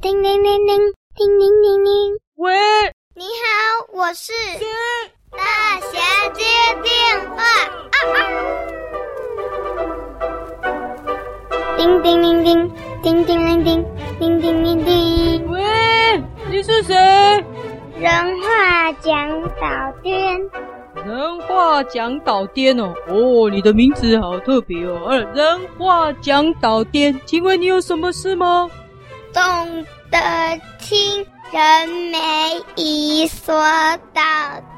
叮铃铃铃，叮铃铃铃。喂，你好，我是大侠接电话。啊啊！叮叮铃铃，叮叮铃铃，叮叮铃铃。喂，你是谁？人话讲导颠。人话讲导颠哦，哦，你的名字好特别哦。呃，人话讲导颠，请问你有什么事吗？听人没一说导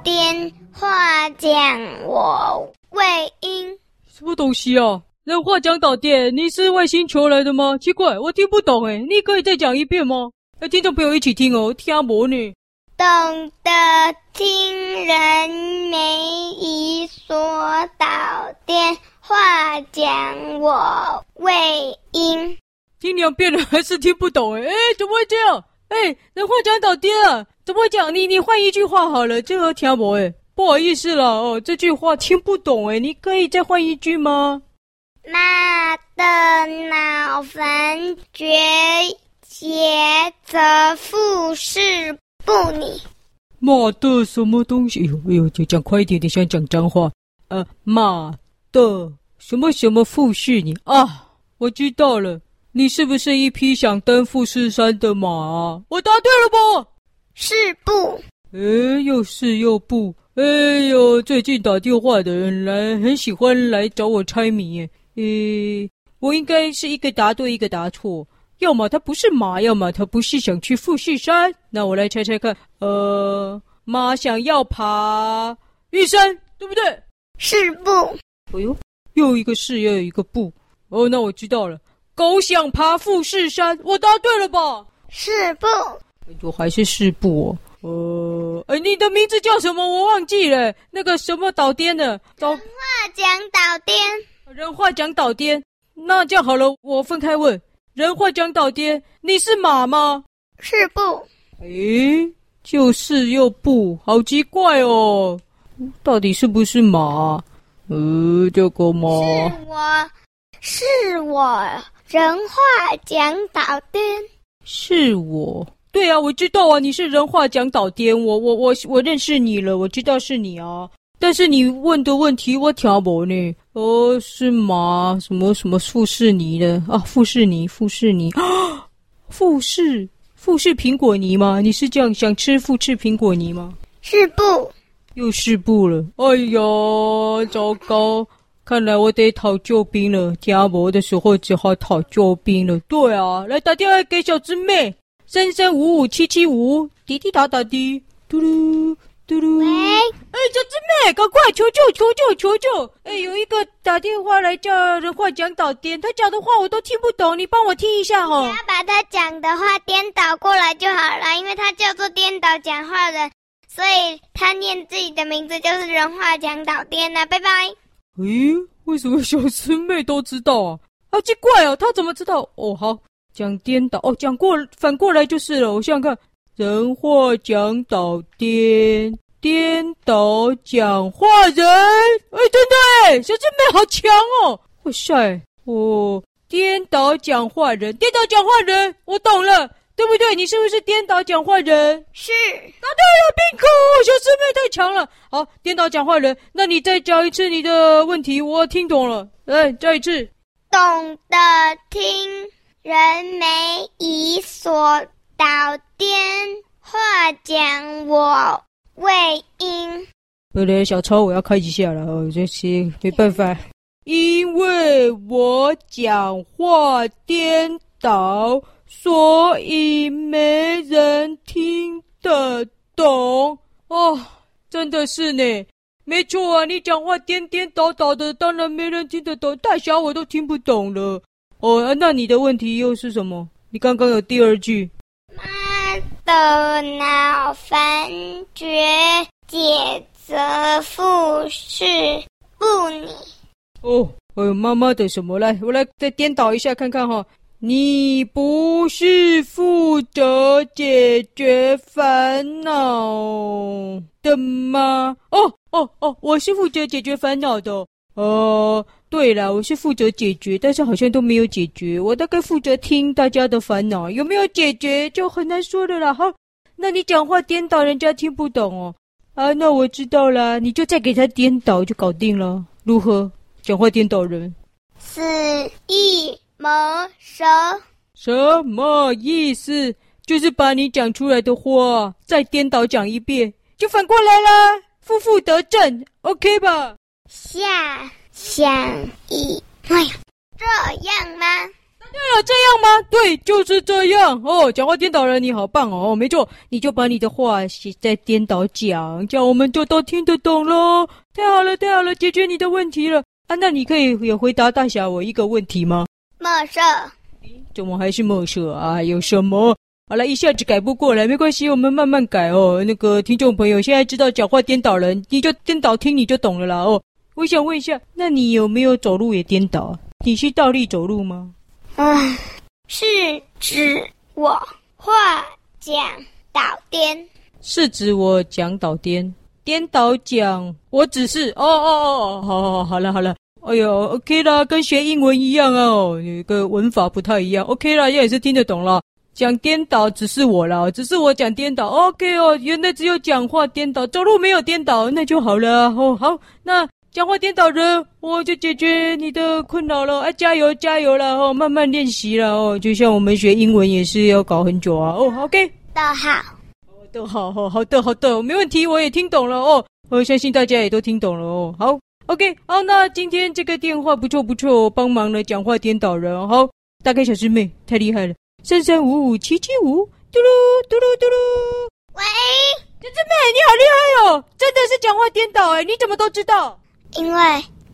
电，话讲我魏婴。什么东西啊？人话讲导电，你是外星球来的吗？奇怪，我听不懂哎，你可以再讲一遍吗？来，听众朋友一起听哦，听不懂呢。懂得听人没一说导电，话讲我魏婴。听两遍了还是听不懂哎哎，怎么会这样？哎，人话讲倒颠了，怎么讲？你你换一句话好了，这个听不哎，不好意思了哦，这句话听不懂哎，你可以再换一句吗？马的脑坟绝结则复是不拟。马的什么东西？哎呦哎呦，就讲快一点点，想讲脏话。呃，马的什么什么复是你啊？我知道了。你是不是一匹想登富士山的马啊？我答对了吧？是不？哎，又是又不？哎呦，最近打电话的人来，很喜欢来找我猜谜耶。哎，我应该是一个答对，一个答错。要么他不是马，要么他不是想去富士山。那我来猜猜看。呃，马想要爬玉山，对不对？是不？哎呦，又一个是，又有一个不。哦，那我知道了。狗想爬富士山，我答对了吧？是不？我还是是不哦。呃，哎，你的名字叫什么？我忘记了。那个什么导颠的？导人话讲导颠。人话讲导颠。那这样好了，我分开问。人话讲导颠，你是马吗？是不？诶，就是又不，好奇怪哦。到底是不是马？呃，这个马。是我，是我。人话讲导颠，是我。对啊，我知道啊，你是人话讲导颠，我我我我认识你了，我知道是你啊。但是你问的问题我挑不呢。哦，是吗？什么什么富士泥的啊？富士泥，富士泥啊？富士富士苹果泥吗？你是这样想吃富士苹果泥吗？是不？又是不了。哎呀，糟糕。看来我得讨救兵了，听不的时候只好讨救兵了。对啊，来打电话给小师妹，三三五五七七五，滴滴答答滴，嘟噜嘟噜。喂，哎，小师妹，赶快求救求救求救！哎，有一个打电话来叫人话讲倒颠，他讲的话我都听不懂，你帮我听一下哈。你要把他讲的话颠倒过来就好了，因为他叫做颠倒讲话人，所以他念自己的名字就是人话讲倒颠了。拜拜。咦，为什么小师妹都知道啊？好奇怪哦，她怎么知道？哦，好，讲颠倒哦，讲过反过来就是了。我想想看，人话讲导颠，颠倒讲话人。哎，真的哎，小师妹好强哦！哇塞，哦，颠倒讲话人，颠倒讲话人，我懂了。对不对？你是不是颠倒讲话人？是。答对了，bingo！小师妹太强了。好，颠倒讲话人，那你再讲一次你的问题，我听懂了。来，再一次。懂得听人没以所导颠，话讲我魏婴。好嘞，小超，我要开一下了哦，这些没办法，因为我讲话颠倒。所以没人听得懂哦，真的是呢，没错啊，你讲话颠颠倒倒的，当然没人听得懂，大小我都听不懂了。哦，那你的问题又是什么？你刚刚有第二句，妈的脑坟绝结则复是不你。哦，哎呦，妈妈的什么？来，我来再颠倒一下看看哈。你不是负责解决烦恼的吗？哦哦哦，我是负责解决烦恼的。哦，对了，我是负责解决，但是好像都没有解决。我大概负责听大家的烦恼，有没有解决就很难说了啦。好，那你讲话颠倒，人家听不懂哦。啊，那我知道了，你就再给他颠倒就搞定了。如何？讲话颠倒人，肆意谋蛇。什么意思？就是把你讲出来的话再颠倒讲一遍，就反过来了，负负得正，OK 吧？下想一，哎呀，这样吗？对了，这样吗？对，就是这样哦。讲话颠倒了，你好棒哦！没错，你就把你的话写在颠倒讲，这样我们就都听得懂喽。太好了，太好了，解决你的问题了啊！那你可以也回答大侠我一个问题吗？垃圾，怎么还是垃圾啊？有什么？好了，一下子改不过来，没关系，我们慢慢改哦。那个听众朋友，现在知道讲话颠倒人，你就颠倒听，你就懂了啦哦。我想问一下，那你有没有走路也颠倒？你是倒立走路吗？嗯，是指我话讲倒颠？是指我讲倒颠？颠倒讲？我只是哦哦哦，好好好，好了好了，哎呦，OK 啦，跟学英文一样哦，有个文法不太一样，OK 啦，也是听得懂啦。讲颠倒只是我啦，只是我讲颠倒，OK 哦，原来只有讲话颠倒，走路没有颠倒，那就好了哦。好，那。讲话颠倒人，我就解决你的困扰了。哎，加油加油了哦，慢慢练习了哦。就像我们学英文也是要搞很久啊。哦，OK，都好，都好，好，好的，好的，没问题，我也听懂了哦。我相信大家也都听懂了哦。好，OK，好，那今天这个电话不错不错，帮忙了讲话颠倒人。好，大概小师妹太厉害了，三三五五七七五，嘟噜嘟噜嘟噜。喂，小师妹你好厉害哦，真的是讲话颠倒哎，你怎么都知道？因为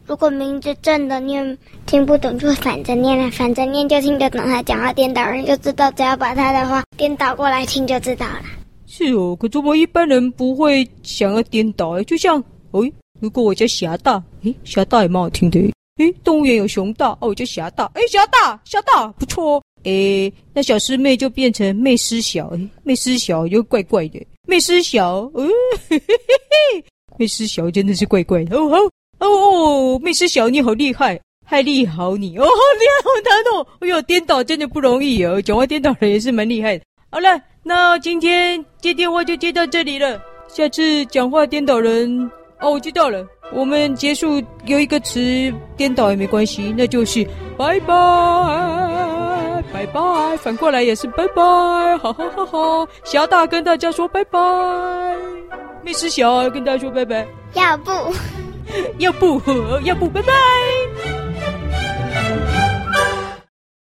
如果名字正的念听不懂，就反着念了；反着念就听得懂。他讲话颠倒，人就知道，只要把他的话颠倒过来听就知道了。是哦，可是我一般人不会想要颠倒诶，就像，诶，如果我叫侠大，诶，侠大也蛮好听的。诶，动物园有熊大，哦，我叫侠大，诶，侠大，侠大不错哦。诶，那小师妹就变成妹师小，诶，妹师小又怪怪的，妹师小，哦，嘿嘿嘿，妹师小真的是怪怪的，哦好。哦哦，妹师小，你好厉害，害厉好你哦，好厉害，好难哦。哎呦，颠倒真的不容易哦，讲话颠倒人也是蛮厉害的。好了，那今天接电话就接到这里了。下次讲话颠倒人哦，我知道了。我们结束有一个词颠倒也没关系，那就是拜拜拜拜，反过来也是拜拜，哈哈哈哈。侠大跟大家说拜拜，密斯小跟大家说拜拜，要不。要不，要不，拜拜。